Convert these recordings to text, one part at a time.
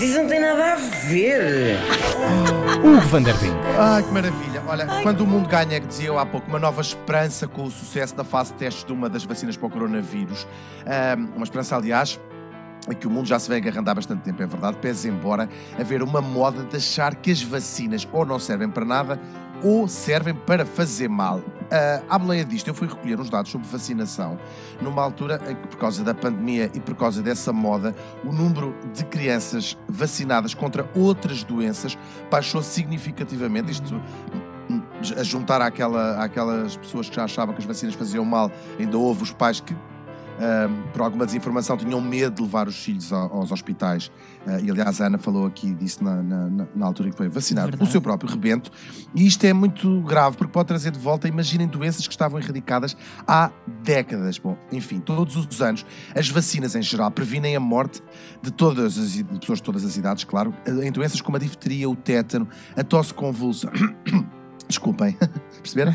Mas isso não tem nada a ver. Hugo van der Ding. Ai, que maravilha. Olha, quando o mundo ganha, que dizia eu há pouco, uma nova esperança com o sucesso da fase de testes de uma das vacinas para o coronavírus. Ahm, uma esperança, aliás, a que o mundo já se vem agarrando há bastante tempo, é verdade, pese embora haver uma moda de achar que as vacinas ou não servem para nada ou servem para fazer mal. Ah, à boleia disto, eu fui recolher uns dados sobre vacinação numa altura em que, por causa da pandemia e por causa dessa moda, o número de crianças vacinadas contra outras doenças baixou significativamente. Isto hum, a juntar àquela, àquelas pessoas que já achavam que as vacinas faziam mal, ainda houve os pais que Ahm, por alguma desinformação, tinham medo de levar os filhos ao- aos hospitais. Ah, e aliás, a Ana falou aqui disso na, na- na- altura em que foi vacinar o Verdade. seu próprio rebento. E isto é muito grave, porque pode trazer de volta, imaginem, doenças que estavam erradicadas há décadas. Bom, enfim, todos os anos, as vacinas em geral previnem a morte de todas as de pessoas de todas as idades, claro, em doenças como a difteria, o tétano, a tosse convulsa. Desculpem, perceberam?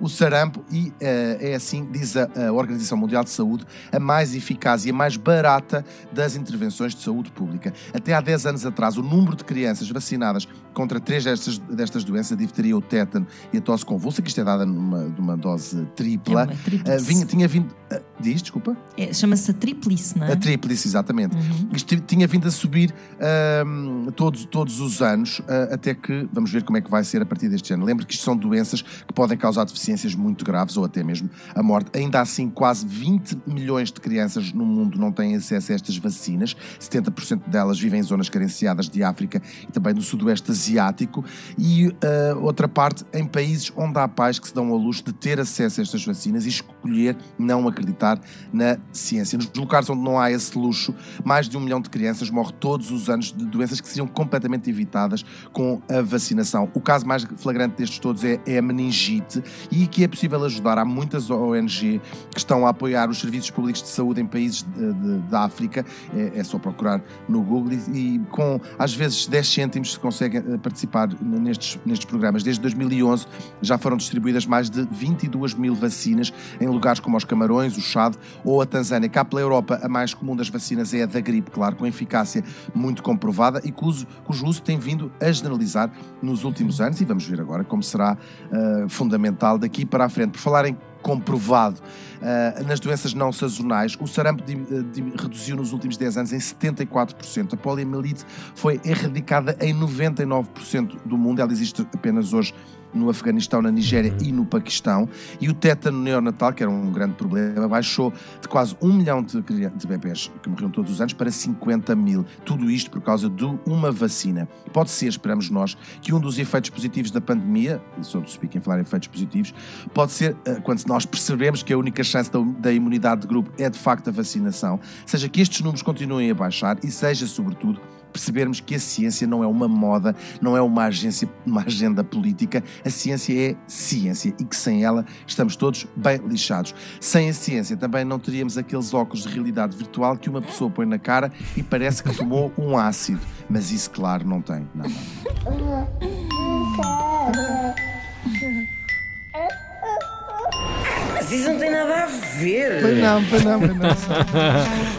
O, o sarampo e eh, é assim, diz a, a Organização Mundial de Saúde, a mais eficaz e a mais barata das intervenções de saúde pública. Até há 10 anos atrás, o número de crianças vacinadas contra três destas, destas doenças, a difteria, o tétano e a tosse convulsa, que isto é dada numa, numa dose É tripla, eh, tríplice. vinha- tinha vindo... eh, diz, desculpa? É, Chama-se a tríplice, não é? A tríplice, exatamente. Uhum. Isto tinha vindo a subir ahm, todos, todos os anos, ah, até que vamos ver como é que vai ser a partir deste ano. Lembro que isto são doenças que podem causar deficiências muito graves ou até mesmo a morte. Ainda assim, quase 20 milhões de crianças no mundo não têm acesso a estas vacinas. 70% delas vivem em zonas carenciadas de África e também do Sudoeste Asiático. E ah, outra parte em países onde há pais que se dão ao luxo de ter acesso a estas vacinas e escolher não acreditar na ciência. Nos lugares onde não há esse luxo, mais de um milhão de crianças morrem todos os anos de doenças que seriam completamente evitadas com a vacinação. O caso mais flagrante destes todos é, é a meningite e que é possível ajudar. Há muitas ONG que estão a apoiar os serviços públicos de saúde em países da África. É, é só procurar no Google e, e com às vezes 10 cêntimos se consegue eh, participar nestes, nestes programas. Desde 2011 já foram distribuídas mais de 22 mil vacinas em lugares como os Camarões, o Chad ou a Tanzânia. Cá pela Europa, a mais comum das vacinas é a da gripe, claro, com eficácia muito comprovada e cujo, cujo uso tem vindo a generalizar nos últimos anos e vamos ver agora como será ah, fundamental daqui para a frente. Por falar em comprovado ah, nas doenças não sazonais, o sarampo dim- eh, dim- reduziu nos últimos 10 anos em 74%. A poliomielite foi erradicada em 99% do mundo. Ela existe apenas hoje no Afeganistão, na Nigéria e no Paquistão. E o tétano neonatal, que era um grande problema, baixou de quase um milhão de, de bebés que morriam todos os anos para 50 mil. Tudo isto por causa de uma vacina. Pode ser, esperamos nós, que um dos efeitos positivos da pandemia, e sou do Speak em falar em efeitos positivos, pode ser eh, quando nós percebemos que a única chance da, da imunidade de grupo é de facto a vacinação, seja que estes números continuem a baixar e seja, sobretudo, percebermos que a ciência não é uma moda, não é uma agência, uma agenda política, a ciência é ciência e que sem ela estamos todos bem lixados. Sem a ciência também não teríamos aqueles óculos de realidade virtual que uma pessoa põe na cara e parece que tomou um ácido, mas isso claro não tem. Não, não. Mas isso não tem nada a ver. Pois não, pois não, pois não.